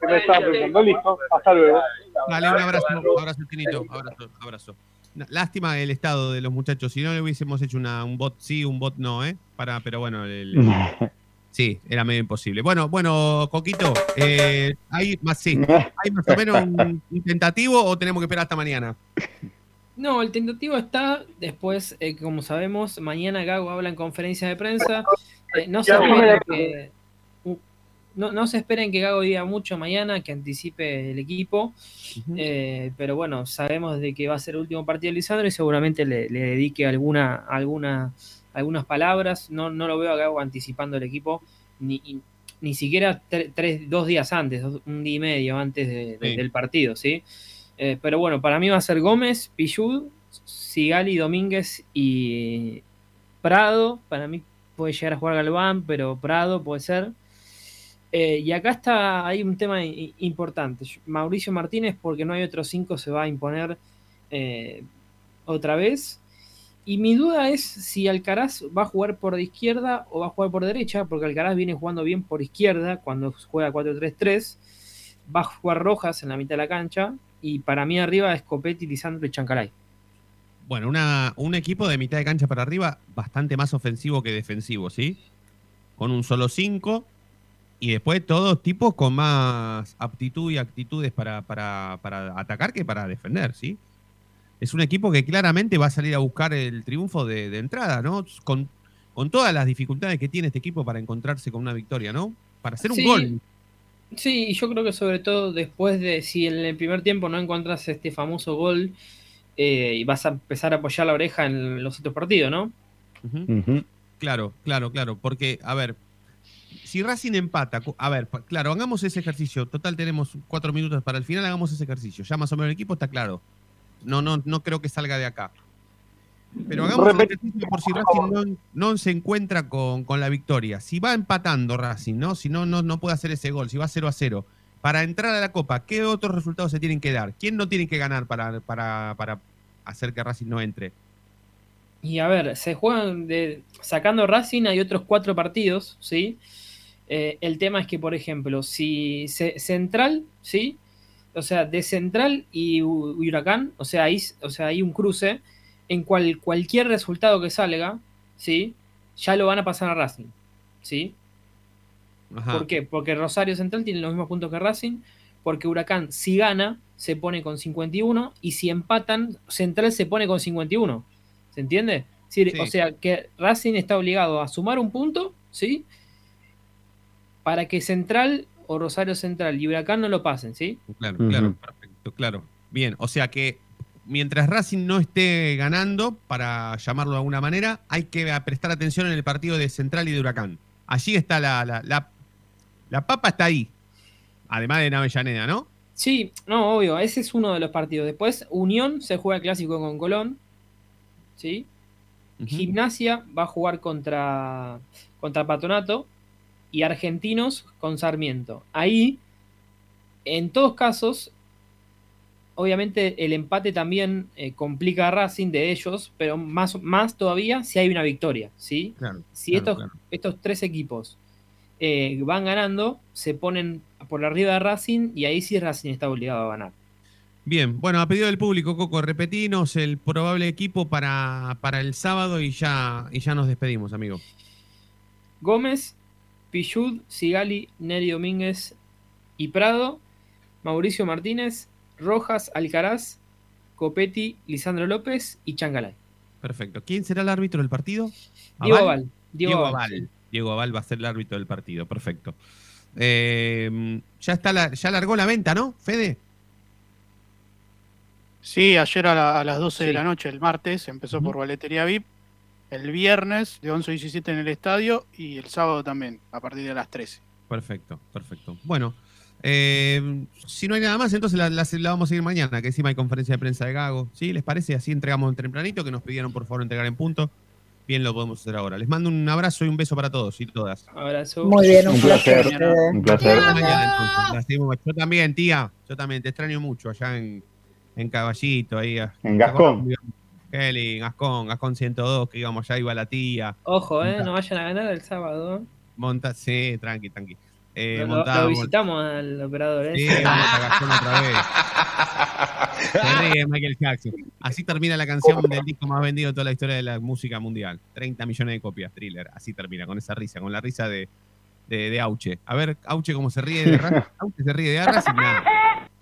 que me estaba preguntando. Listo, hasta luego. Dale, un abrazo, abrazo, Chinito. Abrazo, abrazo. Lástima el estado de los muchachos. Si no le hubiésemos hecho una, un bot sí, un bot no, ¿eh? Para, pero bueno, el- sí, era medio imposible. Bueno, bueno, Coquito, eh, ¿hay, más, sí, ¿hay más o menos un, un tentativo o tenemos que esperar hasta mañana? No, el tentativo está después, eh, como sabemos, mañana Gago habla en conferencia de prensa. Eh, no, se primera- que, no, no se esperen que Gago diga mucho mañana, que anticipe el equipo. Eh, pero bueno, sabemos de que va a ser el último partido de Lisandro y seguramente le, le dedique alguna, alguna, algunas palabras. No, no lo veo a Gago anticipando el equipo, ni, ni siquiera tre- tres, dos días antes, dos- un día y medio antes de- de- Sí. del partido, ¿sí? Eh, pero bueno, para mí va a ser Gómez, Pichud, Sigali, Domínguez y Prado. Para mí puede llegar a jugar Galván, pero Prado puede ser. Eh, y acá está, hay un tema importante. Mauricio Martínez, porque no hay otros cinco, se va a imponer eh, otra vez. Y mi duda es si Alcaraz va a jugar por izquierda o va a jugar por derecha, porque Alcaraz viene jugando bien por izquierda cuando juega 4-3-3. Va a jugar Rojas en la mitad de la cancha. Y para mí arriba es Copetti, Lisandro y Chancalay. Bueno, un equipo de mitad de cancha para arriba bastante más ofensivo que defensivo, ¿sí? Con un solo 5 y después todos tipos con más aptitud y actitudes para, para, para atacar que para defender, ¿sí? Es un equipo que claramente va a salir a buscar el triunfo de, de entrada, ¿no? Con, con todas las dificultades que tiene este equipo para encontrarse con una victoria, ¿no? Para hacer un Sí. gol. Sí, y yo creo que sobre todo después de si en el primer tiempo no encuentras este famoso gol eh, y vas a empezar a apoyar la oreja en los otros partidos, ¿no? Claro, claro, claro. Porque, a ver, si Racing empata, a ver, claro, hagamos ese ejercicio. Total, tenemos cuatro minutos para el final, hagamos ese ejercicio. Ya más o menos el equipo está claro. No, no, no creo que salga de acá. Pero hagamos el ejercicio por si Racing no, no se encuentra con, con la victoria. Si va empatando Racing, ¿no? Si no, no, no puede hacer ese gol, si va 0 a 0. Para entrar a la Copa, ¿qué otros resultados se tienen que dar? ¿Quién no tiene que ganar para, para, para hacer que Racing no entre? Y a ver, se juegan de, sacando Racing, hay otros cuatro partidos, ¿sí? Eh, el tema es que, por ejemplo, si se- Central, ¿sí? O sea, de Central y Hu- Huracán, o sea, hay, o sea, hay un cruce en cual cualquier resultado que salga, ¿sí? Ya lo van a pasar a Racing, ¿sí? Ajá. ¿Por qué? Porque Rosario Central tiene los mismos puntos que Racing, porque Huracán, si gana, se pone con 51, y si empatan, Central se pone con 51. ¿Se entiende? Sí. O sea, que Racing está obligado a sumar un punto, ¿sí? Para que Central o Rosario Central y Huracán no lo pasen, ¿sí? Claro, claro, perfecto, claro. Bien, o sea que mientras Racing no esté ganando, para llamarlo de alguna manera, hay que prestar atención en el partido de Central y de Huracán. Allí está la, la, la, la papa está ahí. Además de Navellaneda, ¿no? Sí, no, obvio, ese es uno de los partidos. Después, Unión se juega el clásico con Colón, ¿sí? Gimnasia va a jugar contra, contra Patronato y Argentinos con Sarmiento. Ahí, en todos casos, obviamente el empate también eh, complica a Racing de ellos, pero más, más todavía si hay una victoria, ¿sí? Claro. Si claro, estos, claro. estos tres equipos eh, van ganando, se ponen por arriba de Racing y ahí sí Racing está obligado a ganar. Bien, bueno, a pedido del público, Coco, repetinos el probable equipo para, para el sábado y ya, y ya nos despedimos, amigo. Gómez, Pichud, Sigali, Neri Domínguez y Prado, Mauricio Martínez, Rojas, Alcaraz, Copetti, Lisandro López y Changalay. Perfecto. ¿Quién será el árbitro del partido? Diego Aval. Diego, Diego Aval. Aval, Diego Aval va a ser el árbitro del partido. Perfecto. Eh, ya está la, ya largó la venta, ¿no, Fede? Sí, ayer a, la- a las 12 de la noche, el martes, empezó por Boletería VIP. El viernes de 11 a 17 en el estadio y el sábado también, a partir de las 13. Perfecto, perfecto. Bueno, eh, si no hay nada más, entonces la, la- la vamos a seguir mañana, que encima hay conferencia de prensa de Gago. ¿Sí? ¿Les parece? Así entregamos tempranito, que nos pidieron por favor entregar en punto. Bien, lo podemos hacer ahora. Les mando un abrazo y un beso para todos y todas. Abrazo. Muy bien, un, Un placer, un placer. Mañana. Yo también, tía. Yo también. Te extraño mucho allá en, en Caballito. Ahí, En Gascón. Kelly, Gascón, Gascón 102, que íbamos allá, iba la tía. Ojo, eh, no vayan a ganar el sábado. Monta, sí, tranqui, tranqui. Eh, Lo- visitamos al operador, eh. Sí, vamos a Gascón otra vez. Se ríe Michael Jackson. Así termina la canción del disco más vendido de toda la historia de la música mundial. 30 millones de copias, thriller. Así termina, con esa risa, con la risa de, de, de Auche. A ver, Auche, ¿cómo se ríe de Racing? Auche se ríe de Racing, nada.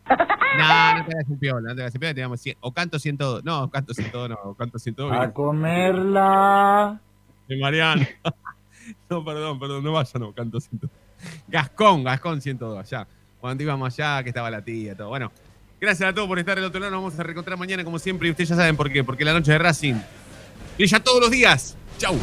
No, no te hagas el piola, no te hagas el piola, te damos 100. O canto 102. No, canto 102, no, canto 102. A comerla. De Mariano. No, perdón, perdón, no vaya, no, canto 102. Gascón, Gascón 102, allá. Cuando íbamos allá, que estaba la tía, todo. Bueno, gracias a todos por estar del otro lado. Nos vamos a reencontrar mañana, como siempre, y ustedes ya saben por qué. Porque la noche de Racing brilla todos los días. Chau.